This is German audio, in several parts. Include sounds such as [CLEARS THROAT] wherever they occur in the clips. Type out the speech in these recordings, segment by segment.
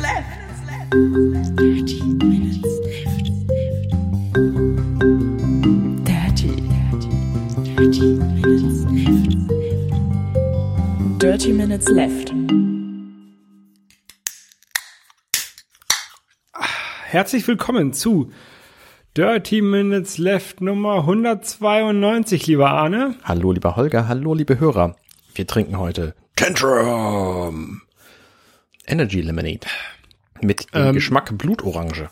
Dirty Minutes Left. Dirty, dirty, dirty Minutes Left. Dirty Minutes Left. Herzlich willkommen zu Dirty Minutes Left Nummer 192, lieber Arne. Hallo, lieber Holger, hallo, liebe Hörer. Wir trinken heute Tantrum Energy Lemonade mit dem Ähm, Geschmack Blutorange.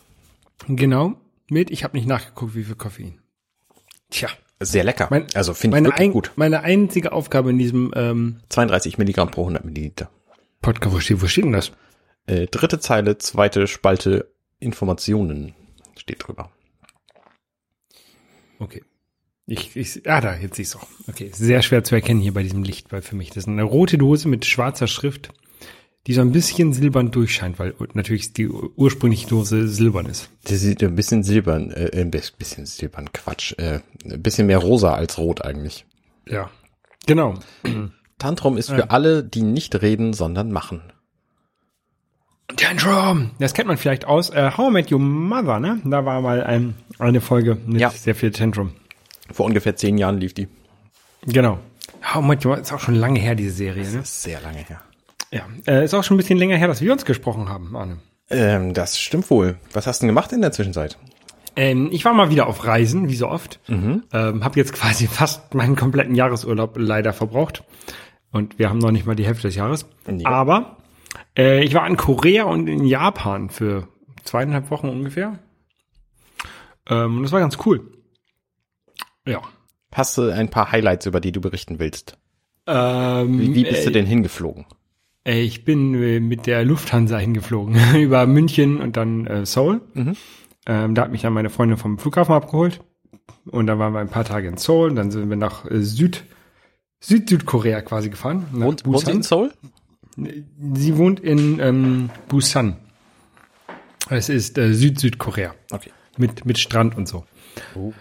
Genau, mit, ich habe nicht nachgeguckt, wie viel Koffein. Tja, Sehr lecker. mein, also finde ich wirklich ein, gut. meine einzige Aufgabe in diesem ähm, 32 Milligramm pro 100 Milliliter. Podcast, wo steht, wo steht denn das? Äh, dritte Zeile, zweite Spalte Informationen steht drüber. Okay. Ich, ich, ah, da, jetzt siehst du. Okay, sehr schwer zu erkennen hier bei diesem Licht, weil für mich das ist eine rote Dose mit schwarzer Schrift, die so ein bisschen silbern durchscheint, weil natürlich die ursprüngliche Dose silbern ist. Das sieht ein bisschen silbern, äh, ein bisschen silbern, Quatsch. Äh, ein bisschen mehr rosa als rot eigentlich. Ja. Genau. Tantrum ist für alle, die nicht reden, sondern machen. Tantrum! Das kennt man vielleicht aus äh, How I Met Your Mother, ne? Da war mal ein, eine Folge mit Ja. sehr viel Tantrum. Vor ungefähr zehn Jahren lief die. Genau. How I Met Your Mother ist auch schon lange her, diese Serie, ne? Das ist sehr lange her. Ja. Äh, ist auch schon ein bisschen länger her, dass wir uns gesprochen haben, Arne. Ähm, das stimmt wohl. Was hast du denn gemacht in der Zwischenzeit? Ähm, ich war mal wieder auf Reisen, wie so oft. Ähm, habe jetzt quasi [LAUGHS] fast meinen kompletten Jahresurlaub leider verbraucht. Und wir haben noch nicht mal die Hälfte des Jahres. Ja. Aber äh, ich war in Korea und in Japan für zweieinhalb Wochen ungefähr. Ähm, und das war ganz cool. Ja. Hast du ein paar Highlights, über die du berichten willst? Ähm, Wie, wie bist du äh, denn hingeflogen? Äh, Ich bin äh, mit der Lufthansa hingeflogen [LAUGHS] über München und dann äh, Seoul. Ähm, da hat mich dann meine Freundin vom Flughafen abgeholt. Und dann waren wir ein paar Tage in Seoul. Und dann sind wir nach äh, Süd, Süd-Südkorea quasi gefahren. Wohnt, wohnt sie in Seoul? Sie wohnt in ähm, Busan. Es ist äh, Süd-Südkorea. Okay. Mit, mit Strand und so. Oh.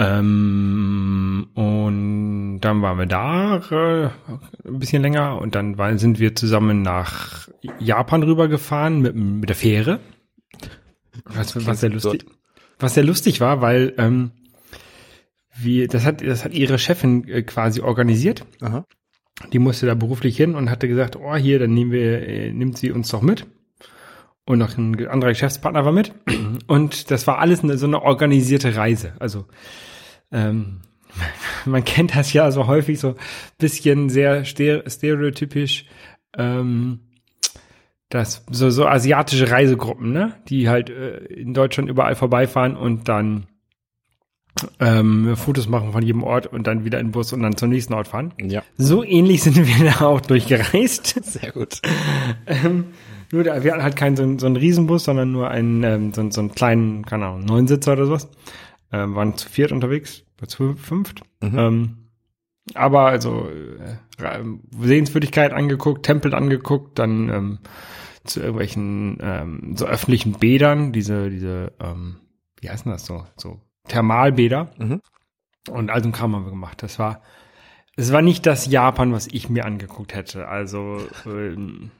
Ähm, und dann waren wir da äh, ein bisschen länger und dann war, sind wir zusammen nach Japan rübergefahren mit, mit der Fähre. Was, was sehr lustig, was sehr lustig war, weil ähm, wie, das hat, das hat ihre Chefin äh, quasi organisiert. Aha. Die musste da beruflich hin und hatte gesagt, oh hier, dann nehmen wir, äh, nimmt sie uns doch mit. Und noch ein anderer Geschäftspartner war mit. Und das war alles eine, so eine organisierte Reise. Also ähm, [LAUGHS] man kennt das ja so häufig so bisschen sehr stere- stereotypisch, ähm, das so, so asiatische Reisegruppen, ne, die halt äh, in Deutschland überall vorbeifahren und dann ähm, Fotos machen von jedem Ort und dann wieder in den Bus und dann zum nächsten Ort fahren. Ja. So ähnlich sind wir da auch durchgereist. [LAUGHS] Sehr gut. Ähm, nur wir hatten halt keinen so, einen- so einen Riesenbus, sondern nur einen, ähm, so, so einen kleinen, keine Ahnung, Neunsitzer oder sowas. Ähm, waren zu viert unterwegs, zu fünft. Ähm, aber also äh, Sehenswürdigkeit angeguckt, Tempel angeguckt, dann ähm, zu irgendwelchen ähm, so öffentlichen Bädern, diese, diese, ähm, wie heißen das so, so Thermalbäder. Mhm. Und all so ein Kram haben wir gemacht. Das war, es war nicht das Japan, was ich mir angeguckt hätte. Also ähm,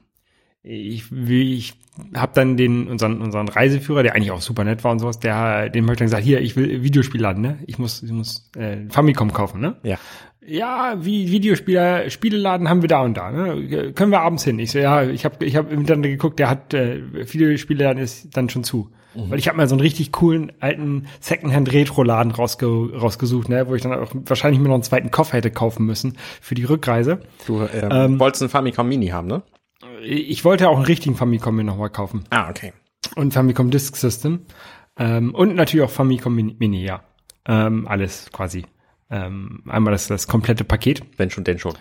ich, wie ich habe dann den unseren unseren Reiseführer, der eigentlich auch super nett war und sowas, der dem habe ich dann gesagt, hier, ich will Videospiel laden, ne? Ich muss ich muss äh, Famicom kaufen, ne? Ja. Ja, wie Videospieler Spieleladen haben wir da und da, ne? Können wir abends hin? Ich so, ja, ich habe ich habe im Internet geguckt, der hat äh, Videospieleladen ist dann schon zu. Weil ich habe mal so einen richtig coolen alten Secondhand Retro Laden rausge rausgesucht, ne, wo ich dann auch wahrscheinlich mir noch einen zweiten Koffer hätte kaufen müssen für die Rückreise. Du ähm, wolltest einen Famicom Mini haben, ne? Ich wollte auch einen richtigen Famicom mir nochmal kaufen. Ah, okay. Und Famicom Disk System. Ähm, und natürlich auch Famicom Mini, ja. Ähm, alles quasi. Ähm, einmal das, das komplette Paket. Wenn schon, denn schon.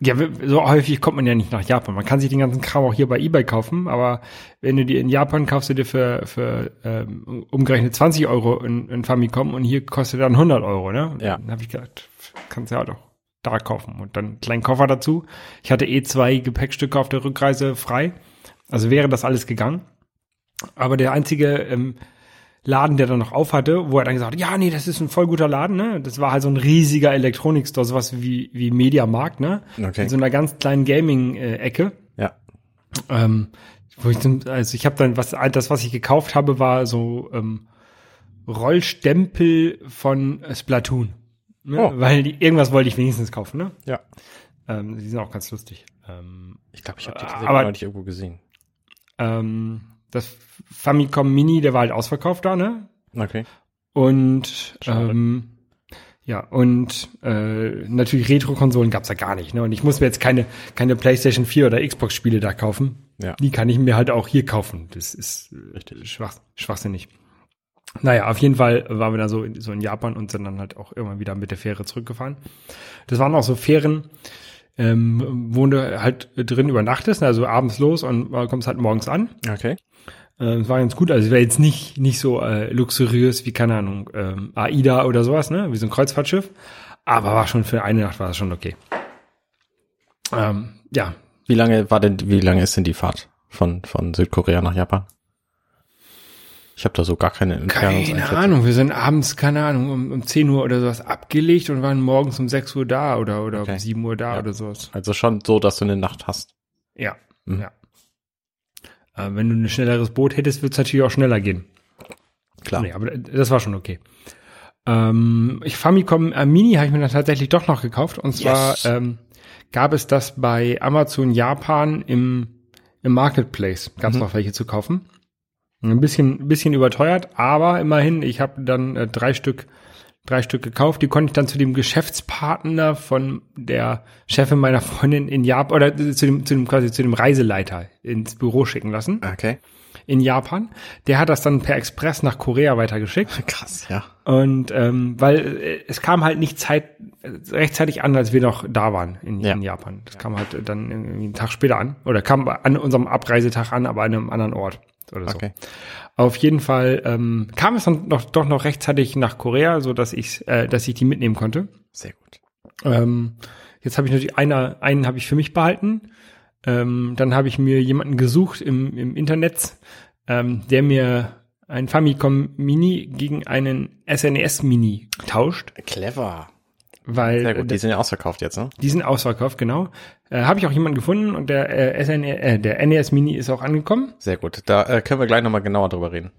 Ja, so häufig kommt man ja nicht nach Japan. Man kann sich den ganzen Kram auch hier bei eBay kaufen, aber wenn du dir in Japan kaufst du dir für, für ähm, umgerechnet 20 Euro in, in Famicom und hier kostet dann 100 Euro, ne? Ja. Dann habe ich gedacht, kannst du ja doch da kaufen und dann einen kleinen Koffer dazu. Ich hatte eh zwei Gepäckstücke auf der Rückreise frei, also wäre das alles gegangen. Aber der einzige ähm, Laden, der dann noch auf hatte, wo er dann gesagt hat, ja, nee, das ist ein voll guter Laden, ne? Das war halt so ein riesiger Elektronikstore, sowas wie, wie Mediamarkt, ne? Okay. In so einer ganz kleinen Gaming-Ecke. Ja. Ähm, wo ich dann, also ich habe dann was, das was ich gekauft habe, war so ähm, Rollstempel von Splatoon. Ne? Oh. Weil die, irgendwas wollte ich wenigstens kaufen, ne? Ja. Ähm, die sind auch ganz lustig. Ähm, Ich glaube, ich habe die Aber- tatsächlich neulich irgendwo gesehen. ähm, das Famicom Mini, der war halt ausverkauft da, ne? Okay. Und Schade. ähm, ja, und äh, natürlich Retro-Konsolen gab's da gar nicht. Ne? Und ich muss mir jetzt keine, keine PlayStation 4 oder Xbox-Spiele da kaufen. Ja. Die kann ich mir halt auch hier kaufen. Das ist äh, Richtig. schwach, schwachsinnig. Naja, auf jeden Fall waren wir da so in, so in Japan und sind dann halt auch irgendwann wieder mit der Fähre zurückgefahren. Das waren auch so Fähren, ähm, wo du halt drin übernachtest, also abends los und äh, kommst halt morgens an. Okay. Äh, Es war ganz gut, also es wäre jetzt nicht nicht so äh, luxuriös wie keine Ahnung ähm, AIDA oder sowas, ne, wie so ein Kreuzfahrtschiff, aber war schon für eine Nacht war das schon okay. Ähm, ja, Wie lange war denn, wie lange ist denn die Fahrt von, von Südkorea nach Japan? Ich habe da so gar keine keine Entfernungseinschätzung. Ahnung, wir sind abends keine Ahnung um, um 10 Uhr oder sowas abgelegt und waren morgens um 6 Uhr da oder oder Okay. um 7 Uhr da Ja. oder sowas. Also schon so, dass du eine Nacht hast. Ja, Mhm. ja. Äh, wenn du ein schnelleres Boot hättest, wird es natürlich auch schneller gehen. Klar. Nee, aber das war schon okay. Ähm, ich Famicom äh, Mini habe ich mir dann tatsächlich doch noch gekauft. Und zwar Yes. ähm, gab es das bei Amazon Japan im, im Marketplace. Gab es Mhm. noch welche zu kaufen. Ein bisschen, bisschen überteuert, aber immerhin, ich habe dann äh, drei Stück, drei Stück gekauft. Die konnte ich dann zu dem Geschäftspartner von der Chefin meiner Freundin in Japan oder zu dem, zu dem quasi zu dem Reiseleiter ins Büro schicken lassen Okay. in Japan. Der hat das dann per Express nach Korea weitergeschickt. [LAUGHS] Krass, ja. Und ähm, weil äh, es kam halt nicht Zeit, äh, rechtzeitig an, als wir noch da waren in, Ja. in Japan. Das kam halt dann irgendwie einen Tag später an. Oder kam an unserem Abreisetag an, aber an einem anderen Ort. Oder so. Okay. Auf jeden Fall ähm, kam es dann noch, doch noch rechtzeitig nach Korea, so dass ich, äh, dass ich die mitnehmen konnte. Sehr gut. Ähm, jetzt habe ich natürlich einer, einen habe ich für mich behalten. Ähm, dann habe ich mir jemanden gesucht im, im Internet, ähm, der mir ein Famicom Mini gegen einen SNES Mini tauscht, Clever. Weil Sehr gut. Die äh, sind ja ausverkauft jetzt, ne? die sind ausverkauft, genau. Äh, habe ich auch jemanden gefunden und der äh, SNE, äh, der NES Mini ist auch angekommen. Sehr gut. Da äh, können wir gleich nochmal genauer drüber reden.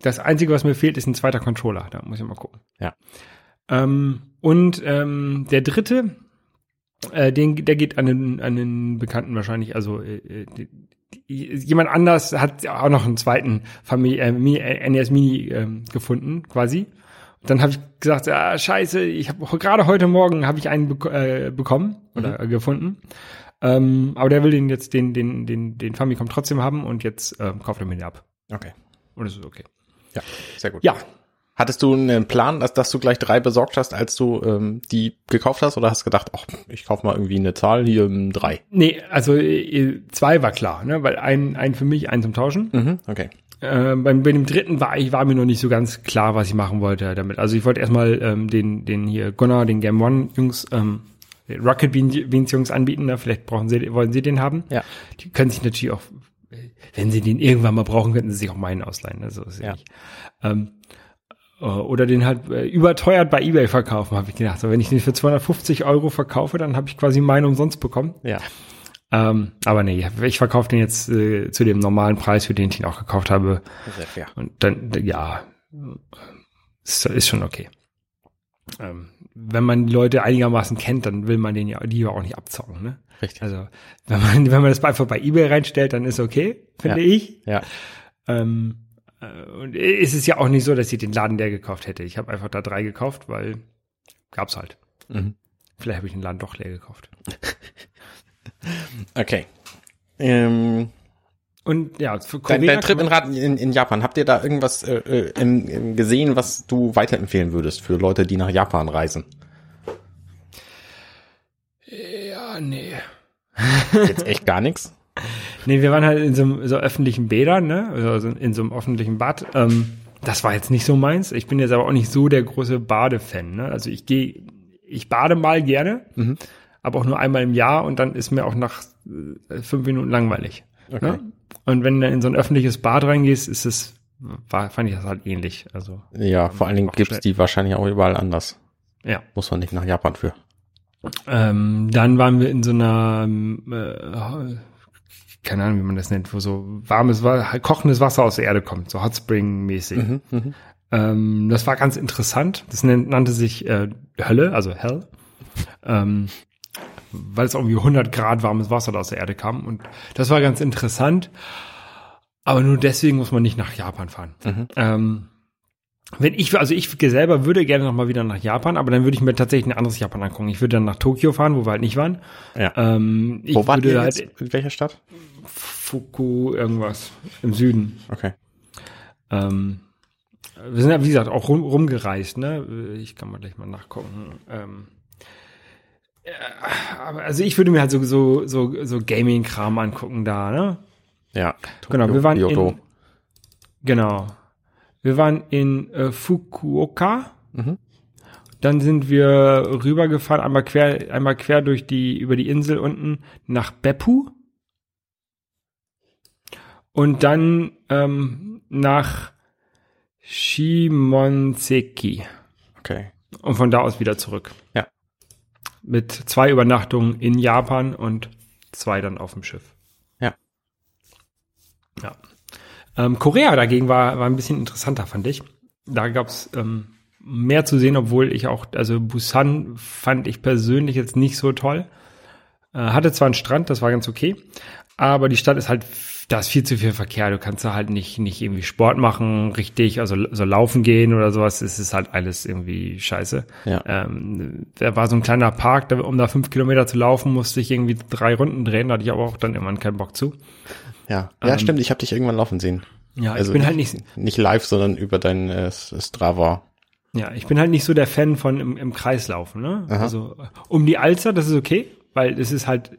Das Einzige, was mir fehlt, ist ein zweiter Controller. Da muss ich mal gucken. Ja. Ähm, und ähm, der dritte, äh, den, der geht an den, an den Bekannten wahrscheinlich. Also äh, äh, die- die- jemand anders hat auch noch einen zweiten Familie, äh, äh, NES Mini ähm, gefunden, quasi. Dann habe ich gesagt, ah, scheiße, ich habe gerade heute Morgen habe ich einen bek äh, bekommen oder äh, gefunden. Ähm, aber der will den jetzt den den den den Famicom trotzdem haben und jetzt ähm, kauft er mir den ab. Okay. Und das ist okay. Ja, sehr gut. Ja, Hattest du einen Plan, dass, dass du gleich drei besorgt hast, als du ähm, die gekauft hast? Oder hast du gedacht, ach, ich kauf mal irgendwie eine Zahl, hier ähm, drei? Nee, also äh, zwei war klar, ne? Weil ein, ein für mich, ein zum Tauschen. Mhm, okay. Äh, beim, bei dem dritten war ich war mir noch nicht so ganz klar, was ich machen wollte damit. Also ich wollte erstmal ähm, den den hier Gunnar, den Game One Jungs, ähm, den Rocket Bean- Beans Jungs anbieten. Ne? Vielleicht brauchen sie, wollen sie den haben. Ja. Die können sich natürlich auch, wenn sie den irgendwann mal brauchen, könnten sie sich auch meinen ausleihen. Also ist ja. Ähm, äh, oder den halt äh, überteuert bei eBay verkaufen, habe ich gedacht. So, wenn ich den für 250 Euro verkaufe, dann habe ich quasi meinen umsonst bekommen. Ja. Ähm, aber nee, ich verkaufe den jetzt äh, zu dem normalen Preis, für den ich ihn auch gekauft habe. Sehr fair. Und dann, ja, ist, ist schon okay. Ähm, wenn man die Leute einigermaßen kennt, dann will man den ja die ja auch nicht abzocken, ne? Richtig. Also, wenn man, [LAUGHS] wenn man das einfach bei eBay reinstellt, dann ist okay, finde Ja. ich. Ja. Ähm, äh, und es ist ja auch nicht so, dass ich den Laden der gekauft hätte. Ich habe einfach da drei gekauft, weil gab's halt. Mhm. Vielleicht habe ich den Laden doch leer gekauft. [LAUGHS] [LAUGHS] Okay. Ähm, Und ja, für dein, Korea dein Trip kann in, Rat- in, in Japan, habt ihr da irgendwas äh, äh, im, im gesehen, was du weiterempfehlen würdest für Leute, die nach Japan reisen? Ja, nee. Jetzt echt gar nichts? [LAUGHS] Nee, wir waren halt in so, einem- so öffentlichen Bädern, ne? Also in so einem öffentlichen Bad. Ähm, das war jetzt nicht so meins. Ich bin jetzt aber auch nicht so der große Badefan, ne? Also ich gehe, ich bade mal gerne, Mhm. Aber auch nur einmal im Jahr und dann ist mir auch nach äh, fünf Minuten langweilig. Okay. Ne? Und wenn du in so ein öffentliches Bad reingehst, ist es, war, fand ich das halt ähnlich. Also, Ja, vor allen Dingen gibt's schnell. die wahrscheinlich auch überall anders. ja. Muss man nicht nach Japan für. Ähm, dann waren wir in so einer ähm, äh, keine Ahnung, wie man das nennt, wo so warmes, Wa- kochendes Wasser aus der Erde kommt, so Hot Spring mäßig. Mhm, Ähm, das war ganz interessant. Das nennt, nannte sich äh, Hölle, also Hell. Ähm, weil es irgendwie 100 Grad warmes Wasser da aus der Erde kam. Und das war ganz interessant. Aber nur deswegen muss man nicht nach Japan fahren. Ähm, wenn ich, also ich selber würde gerne noch mal wieder nach Japan, aber dann würde ich mir tatsächlich ein anderes Japan angucken. Ich würde dann nach Tokio fahren, wo wir halt nicht waren. Ja. Ähm, Wo würde ihr halt jetzt? In welcher Stadt? Fuku irgendwas im Süden. Okay. Ähm, wir sind ja, wie gesagt, auch rum, rumgereist, ne? Ich kann mal gleich mal nachgucken. Ähm, also ich würde mir halt so, so, so, so Gaming-Kram angucken da, ne? Ja. Genau, wir waren in, genau. Wir waren in äh, Fukuoka. Mhm. Dann sind wir rübergefahren, einmal quer, einmal quer durch die, über die Insel unten nach Beppu. Und dann ähm, nach Shimonseki. Okay. Und von da aus wieder zurück. Ja. Mit zwei Übernachtungen in Japan und zwei dann auf dem Schiff. Ja. Ja. Ähm, Korea dagegen war, war ein bisschen interessanter, fand ich. Da gab's ähm, mehr zu sehen, obwohl ich auch, also Busan fand ich persönlich jetzt nicht so toll. Äh, hatte zwar einen Strand, das war ganz okay, aber die Stadt ist halt, da ist viel zu viel Verkehr. Du kannst da halt nicht, nicht irgendwie Sport machen, richtig, also so laufen gehen oder sowas. Es ist halt alles irgendwie scheiße. Ja. Ähm, da war so ein kleiner Park, da, um da fünf Kilometer zu laufen, musste ich irgendwie drei Runden drehen, da hatte ich aber auch dann irgendwann keinen Bock zu. Ja. Ja, stimmt. Ich habe dich irgendwann laufen sehen. Ja, Also ich bin halt nicht, Nicht live, sondern über dein äh, Strava. Ja, ich bin halt nicht so der Fan von im, im Kreis laufen, ne? Also um die Alster, das ist okay, weil es ist halt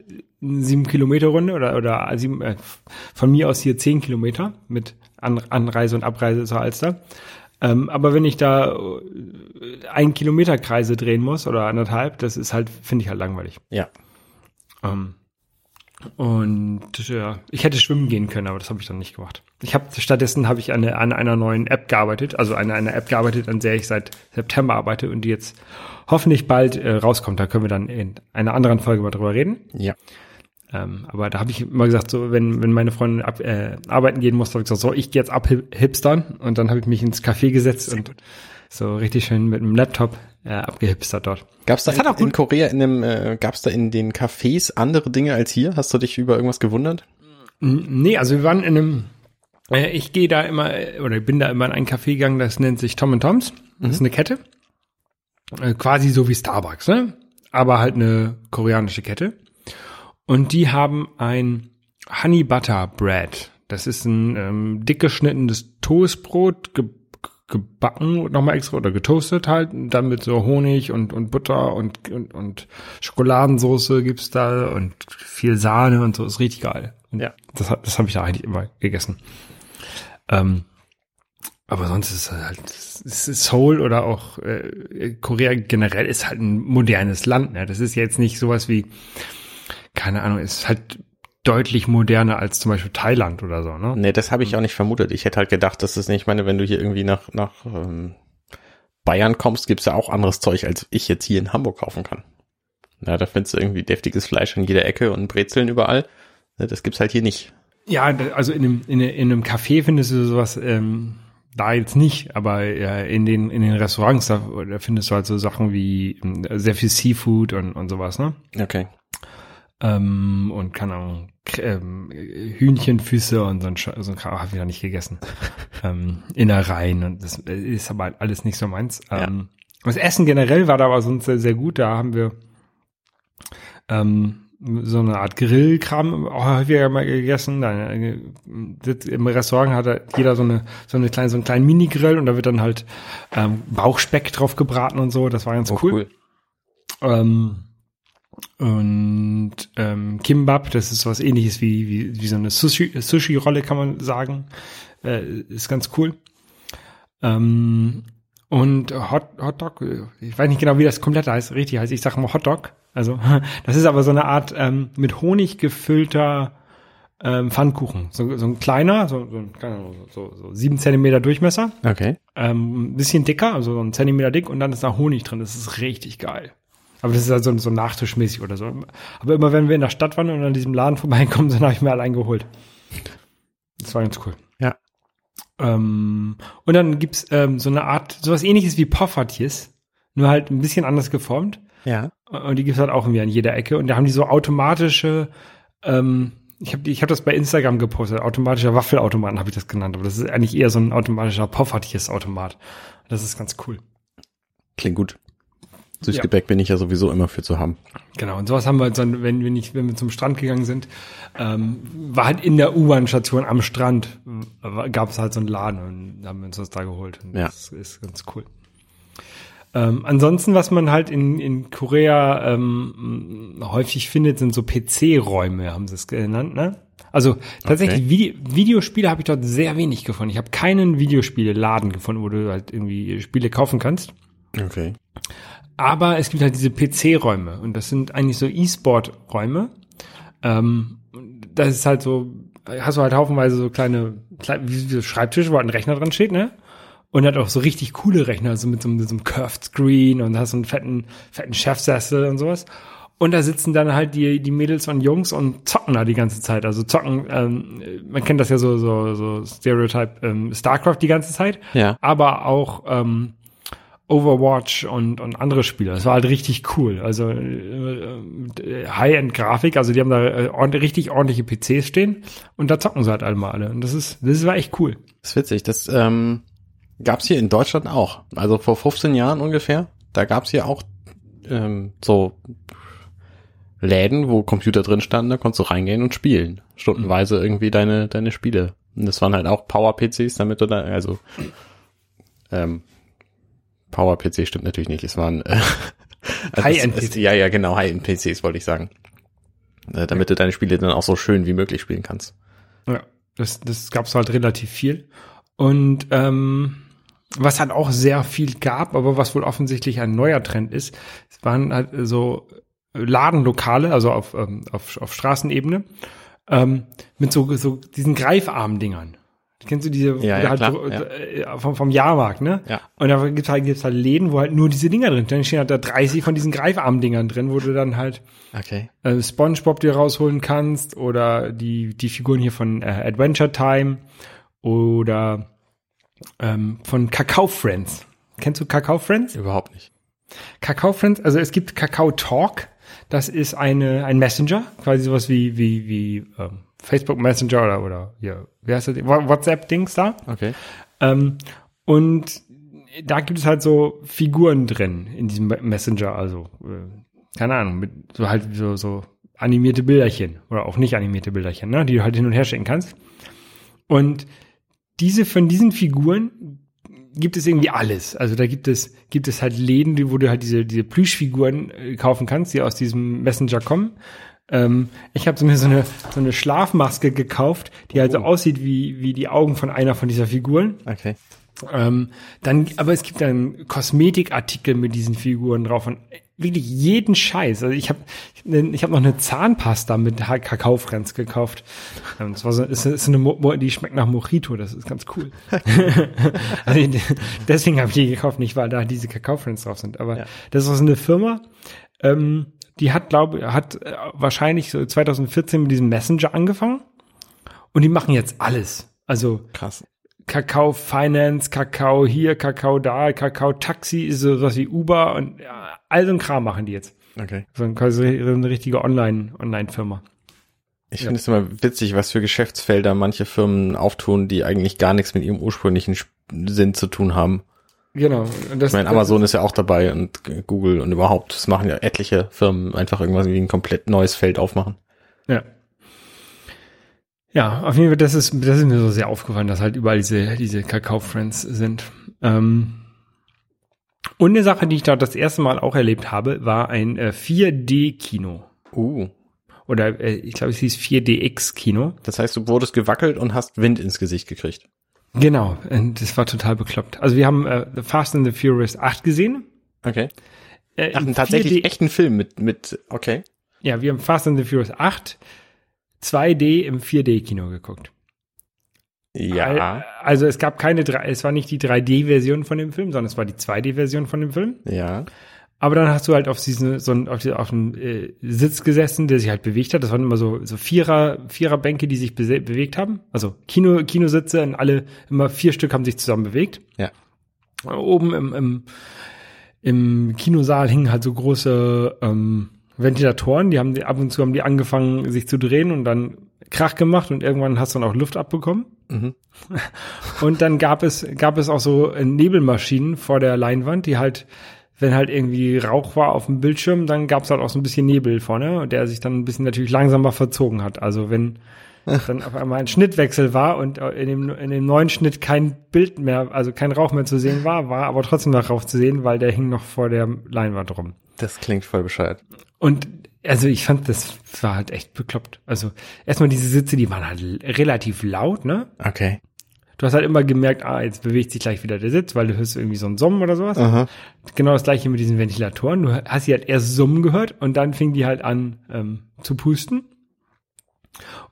eine sieben Kilometer Runde oder oder sieben, äh, von mir aus hier zehn Kilometer mit An Anreise und Abreise zur Alster. Ähm, aber wenn ich da äh, ein Kilometer Kreise drehen muss oder anderthalb, das ist halt, finde ich halt langweilig. Ja. Ähm, und ja, ich hätte schwimmen gehen können, aber das habe ich dann nicht gemacht. Ich habe stattdessen habe ich an, eine, an einer neuen App gearbeitet, also an einer App gearbeitet, an der ich seit September arbeite und die jetzt hoffentlich bald äh, rauskommt. Da können wir dann in einer anderen Folge mal drüber reden. Ja. Ähm, aber da habe ich immer gesagt, so wenn wenn meine Freundin ab, äh, arbeiten gehen muss, habe ich gesagt, so ich gehe jetzt abhipstern und dann habe ich mich ins Café gesetzt und so richtig schön mit dem Laptop äh, abgehipstert dort. Gab's da Das hat auch in, in Korea in dem, äh, gab's da in den Cafés andere Dinge als hier? Hast du dich über irgendwas gewundert? N- Nee, also wir waren in einem, äh, ich gehe da immer, äh, oder ich bin da immer in ein Café gegangen, das nennt sich Tom Toms. Das ist eine Kette. Äh, quasi so wie Starbucks, ne? Aber halt eine koreanische Kette. Und die haben ein Honey Butter Bread. Das ist ein ähm, dick geschnittenes Toastbrot, ge gebacken nochmal extra oder getoastet halt, dann mit so Honig und, und Butter und, und, und Schokoladensoße gibt's da und viel Sahne und so, ist richtig geil. Und Ja. Das, das habe ich da eigentlich immer gegessen. Ähm, aber sonst ist es halt, Seoul oder auch äh, Korea generell ist halt ein modernes Land. Ne? Das ist jetzt nicht sowas wie, keine Ahnung, ist halt deutlich moderner als zum Beispiel Thailand oder so. Ne? Nee, das habe ich auch nicht vermutet. Ich hätte halt gedacht, dass es nicht, ich meine, wenn du hier irgendwie nach, nach ähm, Bayern kommst, gibt's ja auch anderes Zeug, als ich jetzt hier in Hamburg kaufen kann. Na, da findest du irgendwie deftiges Fleisch an jeder Ecke und Brezeln überall. Ne, Das gibt's halt hier nicht. Ja, also in einem, in, einem- in einem Café findest du sowas, ähm, da jetzt nicht, aber äh, in den in den Restaurants, da, da findest du halt so Sachen wie ähm, sehr viel Seafood und, und sowas, ne? Okay. Ähm, und keine Ahnung, ähm, Hühnchenfüße und so ein, Sch- so ein Kram habe ich noch nicht gegessen. [LAUGHS] ähm, Innereien und das ist aber alles nicht so meins. Ja. Ähm, Das Essen generell war da aber sonst sehr, sehr gut. Da haben wir ähm, so eine Art Grillkram auch häufiger mal gegessen. Da, äh, Im Restaurant hat da jeder so eine so eine kleine so einen kleinen Mini-Grill und da wird dann halt ähm, Bauchspeck drauf gebraten und so. Das war ganz Oh, cool. Ähm, und ähm, Kimbap, das ist was ähnliches wie, wie, wie so eine Sushi- Sushi-Rolle, kann man sagen. Äh, ist ganz cool. Ähm, und Hot, Hotdog, äh, ich weiß nicht genau, wie das komplett heißt, richtig heißt. Ich sage mal Hotdog. Also, [LAUGHS] das ist aber so eine Art ähm, mit Honig gefüllter ähm, Pfannkuchen. So, so ein kleiner, so, so, so, so sieben Zentimeter Durchmesser. Okay. Ähm, ein bisschen dicker, also so ein Zentimeter dick und dann ist da Honig drin. Das ist richtig geil. Aber das ist halt so, so nachtischmäßig oder so. Aber immer wenn wir in der Stadt waren und an diesem Laden vorbeikommen, [LAUGHS] dann habe ich mir allein geholt. Das war ganz cool. Ja. Ähm, und dann gibt's ähm, so eine Art, sowas ähnliches wie Poffertjes, nur halt ein bisschen anders geformt. Ja. Und die gibt's halt auch irgendwie an jeder Ecke. Und da haben die so automatische, ähm, ich habe ich hab das bei Instagram gepostet, automatischer Waffelautomaten habe ich das genannt, aber das ist eigentlich eher so ein automatischer Poffertjes-Automat. Das ist ganz cool. Klingt gut. Süßgebäck bin ich ja sowieso immer für zu haben. Genau, und sowas haben wir dann, wenn wir nicht, wenn wir zum Strand gegangen sind, ähm, war halt in der U-Bahn-Station am Strand, gab es halt so einen Laden und haben wir uns das da geholt. Und Ja. Das ist ganz cool. Ähm, ansonsten, was man halt in, in Korea ähm, häufig findet, sind so PC-Räume, haben sie es genannt, ne? Also tatsächlich Okay. Vide Videospiele habe ich dort sehr wenig gefunden. Ich habe keinen Videospiele-Laden gefunden, wo du halt irgendwie Spiele kaufen kannst. Okay. Aber es gibt halt diese PC-Räume und das sind eigentlich so E-Sport-Räume. Ähm, das ist halt so, hast du halt haufenweise so kleine, kleine wie, wie so Schreibtische, wo halt ein Rechner dran steht, ne? Und hat auch so richtig coole Rechner, also mit so, einem- mit so einem Curved Screen und hast so einen fetten, fetten Chefsessel und sowas. Und da sitzen dann halt die, die Mädels und Jungs und zocken da die ganze Zeit. Also zocken, ähm, man kennt das ja so, so, so Stereotype ähm, StarCraft die ganze Zeit. Ja. Aber auch ähm, Overwatch und, und andere Spiele. Das war halt richtig cool. Also äh, äh, High-End-Grafik, also die haben da äh, richtig ordentliche PCs stehen und da zocken sie halt alle mal alle. Und das ist, das war echt cool. Das ist witzig. Das ähm, gab's hier in Deutschland auch. Also vor 15 Jahren ungefähr. Da gab's hier auch ähm, so Läden, wo Computer drin standen, da konntest du reingehen und spielen. Stundenweise irgendwie deine, deine Spiele. Und das waren halt auch Power-PCs, damit du da, also ähm, Power-PC stimmt natürlich nicht. Es waren äh, [LAUGHS] also High-End-PCs. Ja, ja, genau, High-End-PCs wollte ich sagen. Äh, damit du deine Spiele dann auch so schön wie möglich spielen kannst. Ja, das, das gab's halt relativ viel. Und ähm, was halt auch sehr viel gab, aber was wohl offensichtlich ein neuer Trend ist, es waren halt so Ladenlokale, also auf, ähm, auf, auf Straßenebene, ähm, mit so, so diesen Greifarm-Dingern. Kennst du diese Ja, ja, du klar, so, ja. äh, vom, vom Jahrmarkt, ne? Ja. Und da gibt's halt, gibt's halt Läden, wo halt nur diese Dinger drin sind. Dann stehen halt da 30 von diesen Greifarm-Dingern drin, wo du dann halt Okay. äh, SpongeBob dir rausholen kannst oder die, die Figuren hier von äh, Adventure Time oder ähm, von Kakao Friends. Kennst du Kakao Friends? Überhaupt nicht. Kakao Friends, also es gibt Kakao Talk, das ist eine, ein Messenger, quasi sowas wie, wie, wie ähm, Facebook Messenger oder, oder ja, wie heißt das, WhatsApp-Dings da. Okay. Ähm, und da gibt es halt so Figuren drin in diesem Messenger, also äh, keine Ahnung, mit so halt so, so animierte Bilderchen oder auch nicht animierte Bilderchen, ne, die du halt hin und her schicken kannst. Und diese von diesen Figuren gibt es irgendwie alles. Also da gibt es gibt es halt Läden, wo du halt diese diese Plüschfiguren äh, kaufen kannst, die aus diesem Messenger kommen. Ähm, ich habe mir so eine so eine Schlafmaske gekauft, die halt so aussieht wie wie die Augen von einer von dieser Figuren. Okay. Ähm, dann, aber es gibt dann Kosmetikartikel mit diesen Figuren drauf und wirklich jeden Scheiß. Also ich habe ich hab noch eine Zahnpasta mit Kakaofrenz gekauft. Ähm, Das war so, ist, ist eine, Mo die schmeckt nach Mojito, das ist ganz cool. [LAUGHS] also, deswegen habe ich die gekauft, nicht weil da diese Kakaofrenz drauf sind. Aber Ja. das ist so eine Firma, ähm, die hat, glaube hat äh, wahrscheinlich so 2014 mit diesem Messenger angefangen und die machen jetzt alles. Also Krass. Kakao Finance, Kakao hier, Kakao da, Kakao Taxi, so was wie Uber und ja, all so ein Kram machen die jetzt. Okay. So ein- quasi eine richtige Online, Online-Firma. Ich Ja. finde es immer witzig, was für Geschäftsfelder manche Firmen auftun, die eigentlich gar nichts mit ihrem ursprünglichen Sp- Sinn zu tun haben. Genau. Und das, Ich meine, das- Amazon ist ja auch dabei und Google und überhaupt, das machen ja etliche Firmen einfach irgendwas wie ein komplett neues Feld aufmachen. Ja. Ja, auf jeden Fall, das ist, das ist mir so sehr aufgefallen, dass halt überall diese, diese Kakao-Friends sind. Ähm, und eine Sache, die ich da das erste Mal auch erlebt habe, war ein äh, 4D-Kino. Uh. Oder äh, ich glaube, es hieß 4DX-Kino. Das heißt, du wurdest gewackelt und hast Wind ins Gesicht gekriegt. Genau, und das war total bekloppt. Also wir haben äh, The Fast and the Furious 8 gesehen. Okay. Äh, Ach, einen tatsächlich 4D echten Film mit, mit, okay. Ja, wir haben Fast and the Furious 8 2D im 4D-Kino geguckt. Ja. Al- Also es gab keine, drei- es war nicht die 3D-Version von dem Film, sondern es war die 2D-Version von dem Film. Ja. Aber dann hast du halt auf diesen, so ein, auf, die, auf einem äh, Sitz gesessen, der sich halt bewegt hat. Das waren immer so, so Vierer, Viererbänke, die sich be bewegt haben. Also Kino, Kinositze und alle, immer vier Stück haben sich zusammen bewegt. Ja. Oben im, im, im Kinosaal hingen halt so große ähm, Ventilatoren, die haben die, ab und zu haben die angefangen, sich zu drehen und dann Krach gemacht und irgendwann hast du dann auch Luft abbekommen. Mhm. [LAUGHS] Und dann gab es, gab es auch so äh, Nebelmaschinen vor der Leinwand, die halt, wenn halt irgendwie Rauch war auf dem Bildschirm, dann gab es halt auch so ein bisschen Nebel vorne, der sich dann ein bisschen natürlich langsamer verzogen hat. Also wenn dann auf einmal ein Schnittwechsel war und in dem, in dem neuen Schnitt kein Bild mehr, also kein Rauch mehr zu sehen war, war aber trotzdem noch Rauch zu sehen, weil der hing noch vor der Leinwand rum. Das klingt voll bescheuert. Und also ich fand, das war halt echt bekloppt. Also erstmal diese Sitze, die waren halt relativ laut, ne? Okay. Du hast halt immer gemerkt, ah, jetzt bewegt sich gleich wieder der Sitz, weil du hörst irgendwie so ein Summen oder sowas. Aha. Genau das gleiche mit diesen Ventilatoren. Du hast sie halt erst Summen gehört und dann fing die halt an ähm, zu pusten.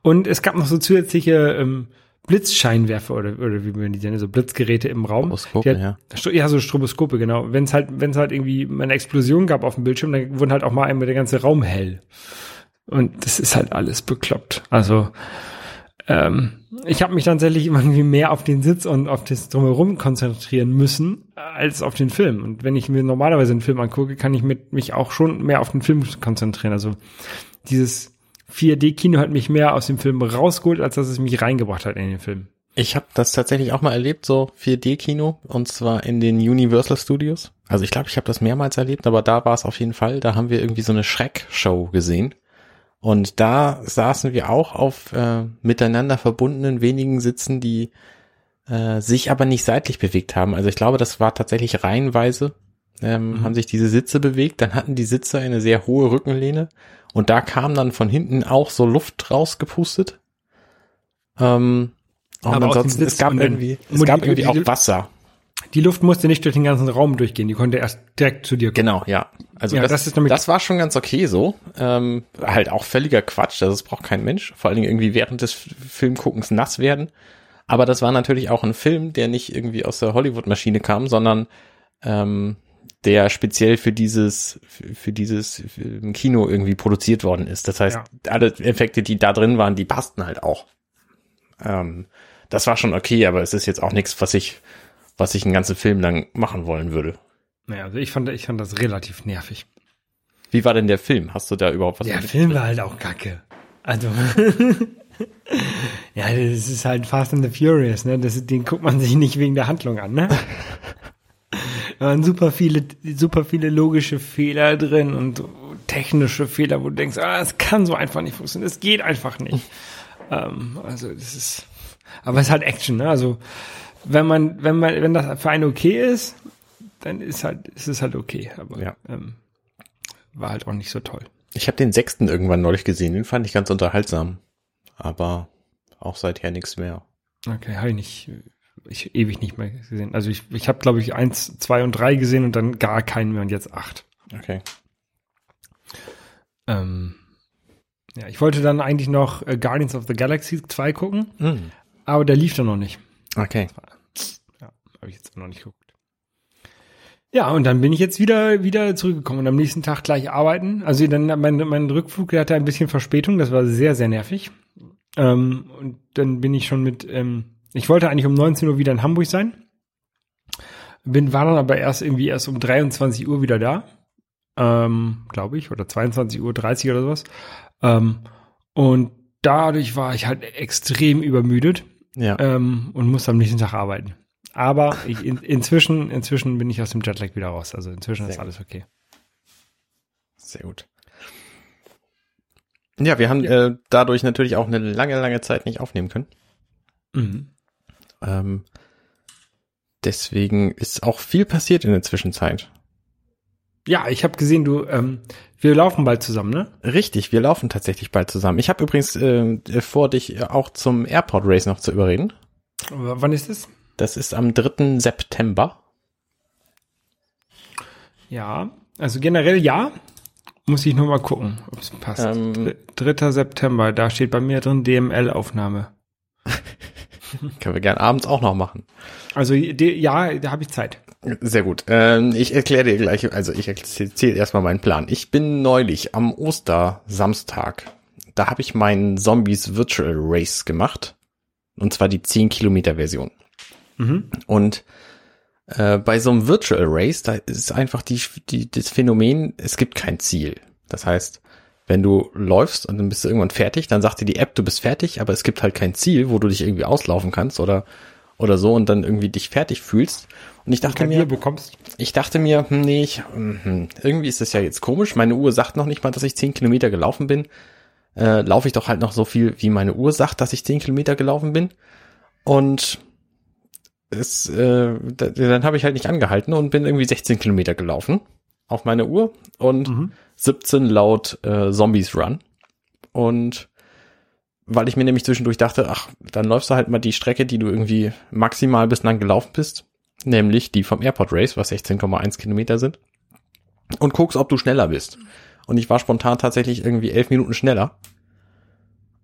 Und es gab noch so zusätzliche ähm, Blitzscheinwerfer oder, oder wie man die nennen, so Blitzgeräte im Raum. Stroboskope, hat- ja. Ja, so Stroboskope, genau. Wenn es halt, wenn es halt irgendwie eine Explosion gab auf dem Bildschirm, dann wurde halt auch mal einmal der ganze Raum hell. Und das ist halt alles bekloppt. Also ähm, ich habe mich tatsächlich irgendwie mehr auf den Sitz und auf das Drumherum konzentrieren müssen, als auf den Film. Und wenn ich mir normalerweise einen Film angucke, kann ich mit, mich auch schon mehr auf den Film konzentrieren. Also dieses 4D-Kino hat mich mehr aus dem Film rausgeholt, als dass es mich reingebracht hat in den Film. Ich habe das tatsächlich auch mal erlebt, so 4D-Kino, und zwar in den Universal Studios. Also ich glaube, ich habe das mehrmals erlebt, aber da war es auf jeden Fall. Da haben wir irgendwie so eine Schreckshow gesehen. Und da saßen wir auch auf äh, miteinander verbundenen wenigen Sitzen, die äh, sich aber nicht seitlich bewegt haben. Also ich glaube, das war tatsächlich reihenweise, ähm, haben sich diese Sitze bewegt. Dann hatten die Sitze eine sehr hohe Rückenlehne und da kam dann von hinten auch so Luft rausgepustet. Ähm, und Aber ansonsten, es gab irgendwie, es gab irgendwie auch Wasser. Die Luft musste nicht durch den ganzen Raum durchgehen, die konnte erst direkt zu dir kommen. Genau, ja. Also Ja, das, das das, ist nämlich- war schon ganz okay so. Ähm, halt auch völliger Quatsch, also das braucht kein Mensch. Vor allen Dingen irgendwie während des Filmguckens nass werden. Aber das war natürlich auch ein Film, der nicht irgendwie aus der Hollywood-Maschine kam, sondern ähm, der speziell für dieses für, dieses Kino irgendwie produziert worden ist. Das heißt, Ja. alle Effekte, die da drin waren, die passten halt auch. Ähm, das war schon okay, aber es ist jetzt auch nichts, was ich was ich einen ganzen Film lang machen wollen würde. Naja, also ich fand, ich fand das relativ nervig. Wie war denn der Film? Hast du da überhaupt was Der Film war halt auch kacke. Also, [LAUGHS] ja, das ist halt Fast and the Furious, ne? Das, den guckt man sich nicht wegen der Handlung an, ne? [LAUGHS] Da waren super viele, super viele logische Fehler drin und technische Fehler, wo du denkst, ah, das kann so einfach nicht funktionieren, das geht einfach nicht. [LAUGHS] ähm, also, das ist, aber es ist halt Action, ne? Also, wenn man, wenn man, wenn das für einen okay ist, dann ist halt, ist es halt okay, aber, Ja. ähm, war halt auch nicht so toll. Ich habe den sechsten irgendwann neulich gesehen, den fand ich ganz unterhaltsam. Aber auch seither nichts mehr. Okay, habe ich nicht, ich ewig nicht mehr gesehen. Also ich, ich habe, glaube ich, eins, zwei und drei gesehen und dann gar keinen mehr und jetzt acht. Okay. Ähm, ja, ich wollte dann eigentlich noch äh, Guardians of the Galaxy 2 gucken, Mhm. aber der lief dann noch nicht. Okay. Habe ich jetzt noch nicht geguckt. Ja, und dann bin ich jetzt wieder, wieder zurückgekommen und am nächsten Tag gleich arbeiten. Also dann mein, mein Rückflug, der hatte ein bisschen Verspätung, das war sehr, sehr nervig. Ähm, und dann bin ich schon mit, ähm, ich wollte eigentlich um 19 Uhr wieder in Hamburg sein. Bin, war dann aber erst irgendwie erst um 23 Uhr wieder da. Ähm, glaube ich, oder 22 Uhr 30 oder sowas. Ähm, und dadurch war ich halt extrem übermüdet Ja. ähm, und muss am nächsten Tag arbeiten. Aber ich, in, inzwischen, inzwischen bin ich aus dem Jetlag wieder raus. Also inzwischen ist Sehr alles okay. Sehr gut. Ja, wir haben Äh, dadurch natürlich auch eine lange, lange Zeit nicht aufnehmen können. Mhm. Ähm, deswegen ist auch viel passiert in der Zwischenzeit. Ja, ich habe gesehen, du, ähm, wir laufen bald zusammen, ne? Richtig, wir laufen tatsächlich bald zusammen. Ich habe übrigens äh, vor, dich auch zum Airport Race noch zu überreden. W wann ist es? Das ist am 3. September. Ja, also generell ja. Muss ich nur mal gucken, ob es passt. Ähm, Dr- 3. September, da steht bei mir drin DML-Aufnahme. [LAUGHS] Können wir gern abends auch noch machen. Also ja, da habe ich Zeit. Sehr gut. Ähm, ich erkläre dir gleich, also ich erzähle erstmal meinen Plan. Ich bin neulich am Ostersamstag, da habe ich meinen Zombies Virtual Race gemacht. Und zwar die 10 Kilometer Version. Mhm. Und äh, bei so einem Virtual Race, da ist einfach die, die, das Phänomen, es gibt kein Ziel. Das heißt, wenn du läufst und dann bist du irgendwann fertig, dann sagt dir die App, du bist fertig, aber es gibt halt kein Ziel, wo du dich irgendwie auslaufen kannst oder oder so und dann irgendwie dich fertig fühlst. Und ich dachte mir, ich dachte mir, hm, nee, ich, hm, irgendwie ist das ja jetzt komisch. Meine Uhr sagt noch nicht mal, dass ich 10 Kilometer gelaufen bin. Äh, laufe ich doch halt noch so viel, wie meine Uhr sagt, dass ich 10 Kilometer gelaufen bin. Und es, äh, da, dann habe ich halt nicht angehalten und bin irgendwie 16 Kilometer gelaufen auf meine Uhr und Mhm. 17 laut äh, Zombies Run. Und weil ich mir nämlich zwischendurch dachte, ach, dann läufst du halt mal die Strecke, die du irgendwie maximal bislang gelaufen bist, nämlich die vom Airport Race, was 16,1 Kilometer sind, und guckst, ob du schneller bist. Und ich war spontan tatsächlich irgendwie elf Minuten schneller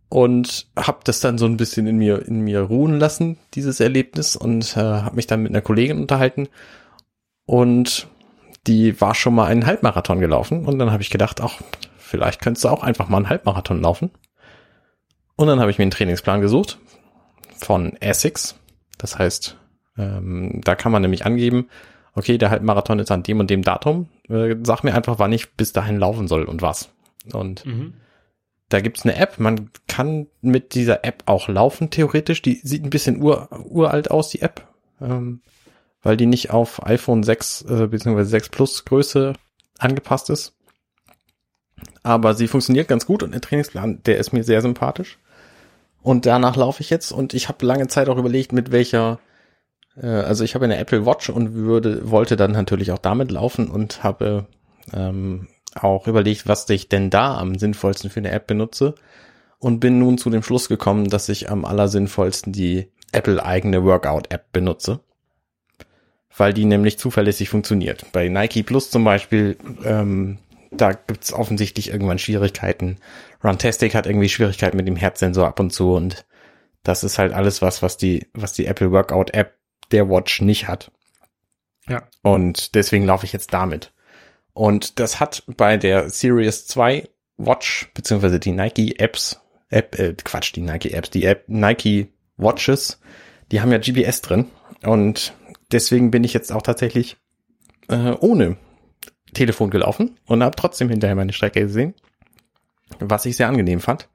und habe das dann so ein bisschen in mir in mir ruhen lassen, dieses Erlebnis, und äh, habe mich dann mit einer Kollegin unterhalten und die war schon mal einen Halbmarathon gelaufen und dann habe ich gedacht, ach, vielleicht könntest du auch einfach mal einen Halbmarathon laufen. Und dann habe ich mir einen Trainingsplan gesucht von Essex. Das heißt, ähm, da kann man nämlich angeben, okay, der Halbmarathon ist an dem und dem Datum. Äh, sag mir einfach, wann ich bis dahin laufen soll und was. Und Mhm. Da gibt's eine App. Man kann mit dieser App auch laufen, theoretisch. Die sieht ein bisschen ur, uralt aus, die App. Ähm, weil die nicht auf iPhone 6 äh, bzw. 6 Plus Größe angepasst ist. Aber sie funktioniert ganz gut und der Trainingsplan, der ist mir sehr sympathisch. Und danach laufe ich jetzt und ich habe lange Zeit auch überlegt, mit welcher, äh, also ich habe eine Apple Watch und würde, wollte dann natürlich auch damit laufen und habe ähm, auch überlegt, was ich denn da am sinnvollsten für eine App benutze und bin nun zu dem Schluss gekommen, dass ich am allersinnvollsten die Apple eigene Workout-App benutze, weil die nämlich zuverlässig funktioniert. Bei Nike Plus zum Beispiel, ähm, da gibt's offensichtlich irgendwann Schwierigkeiten. Runtastic hat irgendwie Schwierigkeiten mit dem Herzsensor ab und zu und das ist halt alles was, was die, was die Apple Workout App der Watch nicht hat. Ja. Und deswegen laufe ich jetzt damit. Und das hat bei der Series 2 Watch, beziehungsweise die Nike Apps, App, äh, Quatsch, die Nike Apps, die App Nike Watches, die haben ja GPS drin. Und deswegen bin ich jetzt auch tatsächlich äh, ohne Telefon gelaufen und habe trotzdem hinterher meine Strecke gesehen, was ich sehr angenehm fand.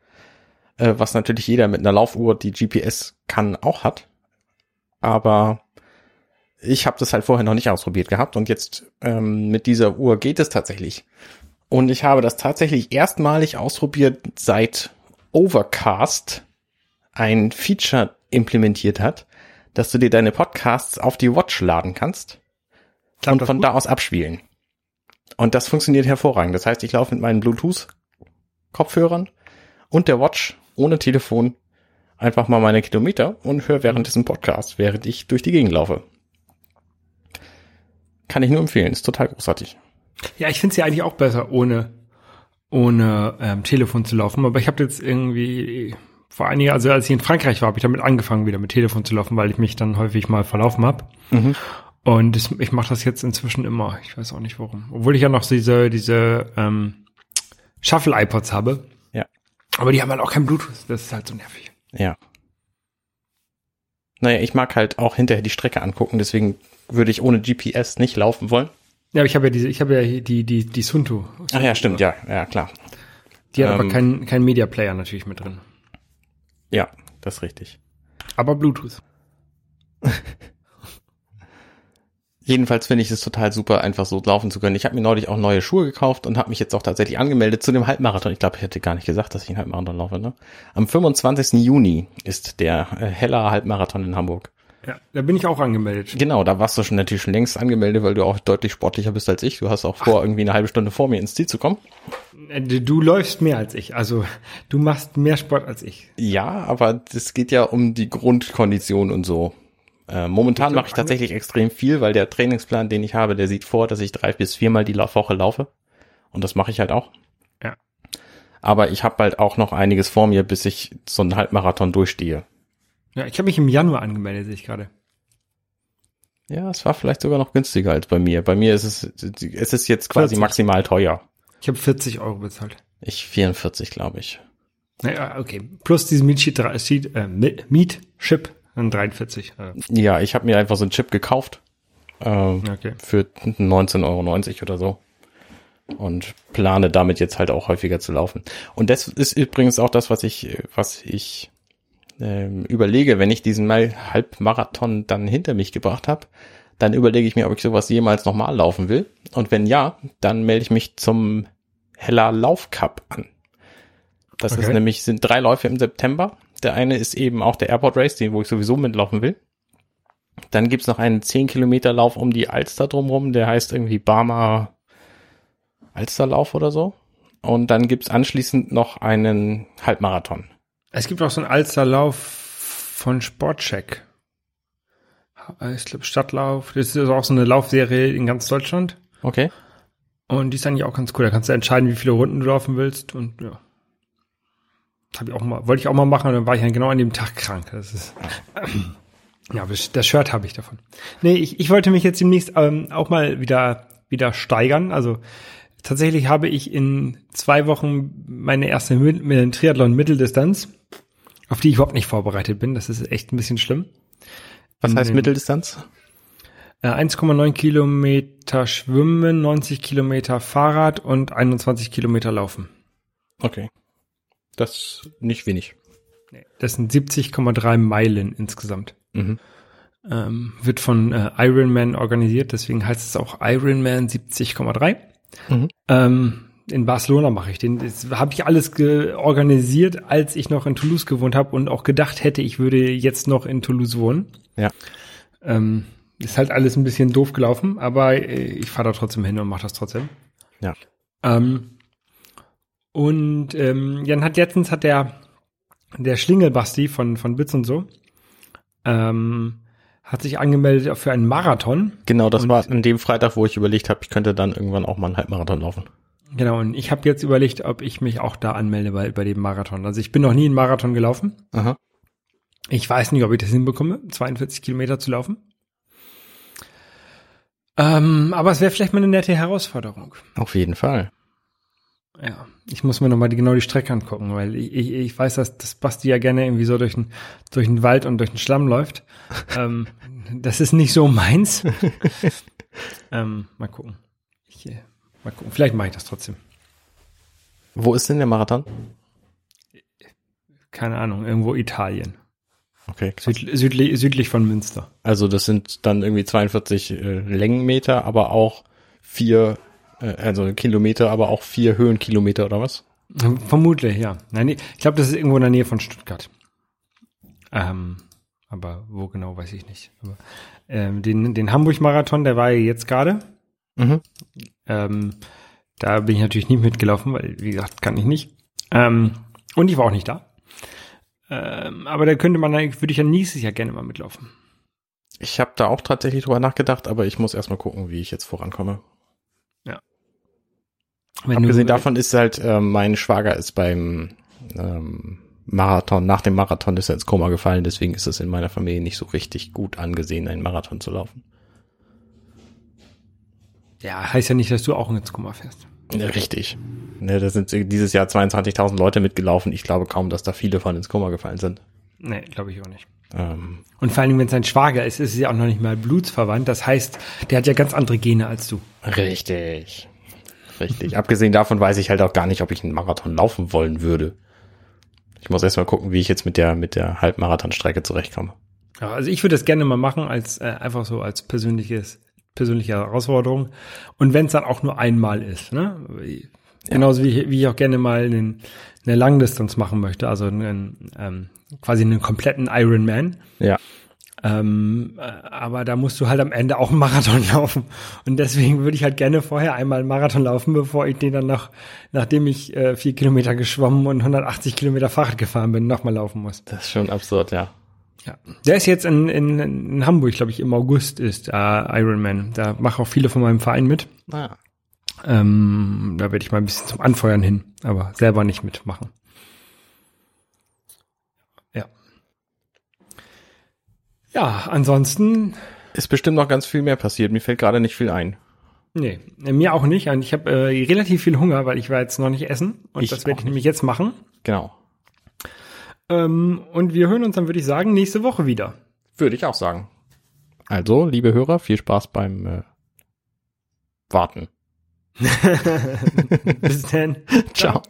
Äh, was natürlich jeder mit einer Laufuhr, die GPS kann, auch hat. Aber ich habe das halt vorher noch nicht ausprobiert gehabt und jetzt ähm, mit dieser Uhr geht es tatsächlich. Und ich habe das tatsächlich erstmalig ausprobiert, seit Overcast ein Feature implementiert hat, dass du dir deine Podcasts auf die Watch laden kannst Klappt und von gut? da aus abspielen. Und das funktioniert hervorragend. Das heißt, ich laufe mit meinen Bluetooth-Kopfhörern und der Watch ohne Telefon einfach mal meine Kilometer und höre währenddessen Podcast, während ich durch die Gegend laufe. Kann ich nur empfehlen, ist total großartig. Ja, ich finde es ja eigentlich auch besser, ohne, ohne ähm, Telefon zu laufen. Aber ich habe jetzt irgendwie vor einiger, also als ich in Frankreich war, habe ich damit angefangen, wieder mit Telefon zu laufen, weil ich mich dann häufig mal verlaufen habe. Und das, ich mache das jetzt inzwischen immer. Ich weiß auch nicht warum. Obwohl ich ja noch diese, diese ähm, Shuffle-iPods habe. Ja. Aber die haben halt auch kein Bluetooth. Das ist halt so nervig. Ja. Naja, ich mag halt auch hinterher die Strecke angucken, deswegen würde ich ohne GPS nicht laufen wollen. Ja, aber ich habe ja diese, ich habe ja die, die, die Sunto. Ach ja, stimmt, ja, ja, klar. Die hat aber Ähm. keinen kein Media Player natürlich mit drin. Ja, das ist richtig. Aber Bluetooth. [LAUGHS] Jedenfalls finde ich es total super, einfach so laufen zu können. Ich habe mir neulich auch neue Schuhe gekauft und habe mich jetzt auch tatsächlich angemeldet zu dem Halbmarathon. Ich glaube, ich hätte gar nicht gesagt, dass ich einen Halbmarathon laufe. Ne? Am 25. Juni ist der äh, Heller Halbmarathon in Hamburg. Ja, da bin ich auch angemeldet. Genau, da warst du schon natürlich schon längst angemeldet, weil du auch deutlich sportlicher bist als ich. Du hast auch vor, irgendwie eine halbe Stunde vor mir ins Ziel zu kommen. Äh, Du läufst mehr als ich. Also du machst mehr Sport als ich. Ja, aber das geht ja um die Grundkondition und so. Äh, momentan mache ich tatsächlich extrem viel, weil der Trainingsplan, den ich habe, der sieht vor, dass ich drei bis viermal die Woche laufe. Und das mache ich halt auch. Ja. Aber ich habe halt auch noch einiges vor mir, bis ich so einen Halbmarathon durchstehe. Ja, ich habe mich im Januar angemeldet, sehe ich gerade. Ja, es war vielleicht sogar noch günstiger als bei mir. Bei mir ist es, es ist jetzt quasi 40. maximal teuer. Ich habe 40 Euro bezahlt. Ich 44, glaube ich. Naja, okay. Plus diesen Sheet, äh, Mi- Dann 43. Äh, Ja, ich habe mir einfach so einen Chip gekauft. Ähm, okay. für 19,90 Euro oder so. Und plane damit jetzt halt auch häufiger zu laufen. Und das ist übrigens auch das, was ich, was ich ähm, überlege, wenn ich diesen Mal Halbmarathon dann hinter mich gebracht habe, dann überlege ich mir, ob ich sowas jemals nochmal laufen will. Und wenn ja, dann melde ich mich zum Heller Lauf Cup an. Das ist Okay. nämlich, sind drei Läufe im September. Der eine ist eben auch der Airport Race, den, wo ich sowieso mitlaufen will. Dann gibt's noch einen 10 Kilometer Lauf um die Alster drumrum, der heißt irgendwie Barmer Alsterlauf oder so. Und dann gibt's anschließend noch einen Halbmarathon. Es gibt auch so einen Alsterlauf von Sportcheck. Ich glaube Stadtlauf. Das ist auch so eine Laufserie in ganz Deutschland. Okay. Und die ist eigentlich auch ganz cool. Da kannst du entscheiden, wie viele Runden du laufen willst. Und ja. Das hab ich auch mal, wollte ich auch mal machen, und dann war ich dann genau an dem Tag krank. Das ist. [CLEARS THROAT] Ja, das Shirt habe ich davon. Nee, ich, ich wollte mich jetzt demnächst ähm, auch mal wieder, wieder steigern. Also tatsächlich habe ich in zwei Wochen meine erste mit Triathlon Mitteldistanz, auf die ich überhaupt nicht vorbereitet bin. Das ist echt ein bisschen schlimm. Was In heißt den- Mitteldistanz? Äh, 1,9 Kilometer Schwimmen, 90 Kilometer Fahrrad und 21 Kilometer Laufen. Okay. Das nicht wenig. Das sind 70,3 Meilen insgesamt. Mhm. Ähm, wird von äh, Ironman organisiert, deswegen heißt es auch Ironman 70,3. Mhm. Ähm, in Barcelona mache ich den. Das habe ich alles organisiert, als ich noch in Toulouse gewohnt habe und auch gedacht hätte, ich würde jetzt noch in Toulouse wohnen. Ja. Ähm, ist halt alles ein bisschen doof gelaufen, aber äh, ich fahre da trotzdem hin und mache das trotzdem. Ja. Ähm, und ähm, Jan hat letztens hat der der Schlingelbasti von von Bits und so ähm, hat sich angemeldet für einen Marathon. Genau, das Und- war an dem Freitag, wo ich überlegt habe, ich könnte dann irgendwann auch mal einen Halbmarathon laufen. Genau, und ich habe jetzt überlegt, ob ich mich auch da anmelde bei, bei dem Marathon. Also ich bin noch nie einen Marathon gelaufen. Aha. Ich weiß nicht, ob ich das hinbekomme, 42 Kilometer zu laufen. Ähm, aber es wäre vielleicht mal eine nette Herausforderung. Auf jeden Fall. Ja, ich muss mir noch mal die, genau die Strecke angucken, weil ich, ich, ich weiß, dass das Basti ja gerne irgendwie so durch den, durch den Wald und durch den Schlamm läuft. [LAUGHS] ähm, das ist nicht so meins. [LAUGHS] ähm, mal gucken. Ich, äh, mal gucken. Vielleicht mache ich das trotzdem. Wo ist denn der Marathon? Keine Ahnung, irgendwo Italien. Okay. Südli südlich, südlich von Münster. Also das sind dann irgendwie 42 äh, Längenmeter, aber auch vier, also Kilometer, aber auch vier Höhenkilometer oder was? Vermutlich, ja. Nein, ich glaube, das ist irgendwo in der Nähe von Stuttgart. Ähm, aber wo genau, weiß ich nicht. Aber, ähm, den, den Hamburg-Marathon, der war ja jetzt gerade. Mhm. Ähm, da bin ich natürlich nicht mitgelaufen, weil, wie gesagt, kann ich nicht. Ähm, und ich war auch nicht da. Ähm, aber da könnte man, würde ich ja nächstes Jahr gerne mal mitlaufen. Ich habe da auch tatsächlich drüber nachgedacht, aber ich muss erstmal gucken, wie ich jetzt vorankomme. Wenn Abgesehen du, davon ist halt, äh, mein Schwager ist beim ähm, Marathon, nach dem Marathon ist er ins Koma gefallen, deswegen ist es in meiner Familie nicht so richtig gut angesehen, einen Marathon zu laufen. Ja, heißt ja nicht, dass du auch ins Koma fährst. Ja, richtig. Ne, da sind dieses Jahr 22.000 Leute mitgelaufen. Ich glaube kaum, dass da viele von ins Koma gefallen sind. Nee, glaube ich auch nicht. Ähm, Und vor allem, wenn es ein Schwager ist, ist es ja auch noch nicht mal blutsverwandt. Das heißt, der hat ja ganz andere Gene als du. richtig. Richtig. [LAUGHS] Abgesehen davon weiß ich halt auch gar nicht, ob ich einen Marathon laufen wollen würde. Ich muss erst mal gucken, wie ich jetzt mit der, mit der Halbmarathonstrecke zurechtkomme. Ja, also ich würde das gerne mal machen, als äh, einfach so als persönliches, persönliche Herausforderung. Und wenn es dann auch nur einmal ist, ne? Genauso wie, ich- wie ich auch gerne mal einen, eine Langdistanz machen möchte, also einen, ähm, quasi einen kompletten Ironman. Ja. Ähm, äh, aber da musst du halt am Ende auch einen Marathon [LAUGHS] laufen. Und deswegen würde ich halt gerne vorher einmal einen Marathon laufen, bevor ich den dann noch, nachdem ich äh, vier Kilometer geschwommen und 180 Kilometer Fahrrad gefahren bin, nochmal laufen muss. Das ist schon absurd, ja. Ja. Der ist jetzt in, in, in Hamburg, glaube ich, im August ist äh, Ironman. Da machen auch viele von meinem Verein mit. Ah. Ähm, da werde ich mal ein bisschen zum Anfeuern hin, aber selber nicht mitmachen. Ja. Ansonsten Ist bestimmt noch ganz viel mehr passiert. Mir fällt gerade nicht viel ein. Nee, äh, mir auch nicht. Und ich habe äh, relativ viel Hunger, weil ich war jetzt noch nicht essen. Und Ich das werde ich nämlich jetzt machen. Genau. Ähm, und wir hören uns dann, würde ich sagen, nächste Woche wieder. Würde ich auch sagen. Also, liebe Hörer, viel Spaß beim äh, Warten. [LAUGHS] Bis dann. [LAUGHS] Ciao.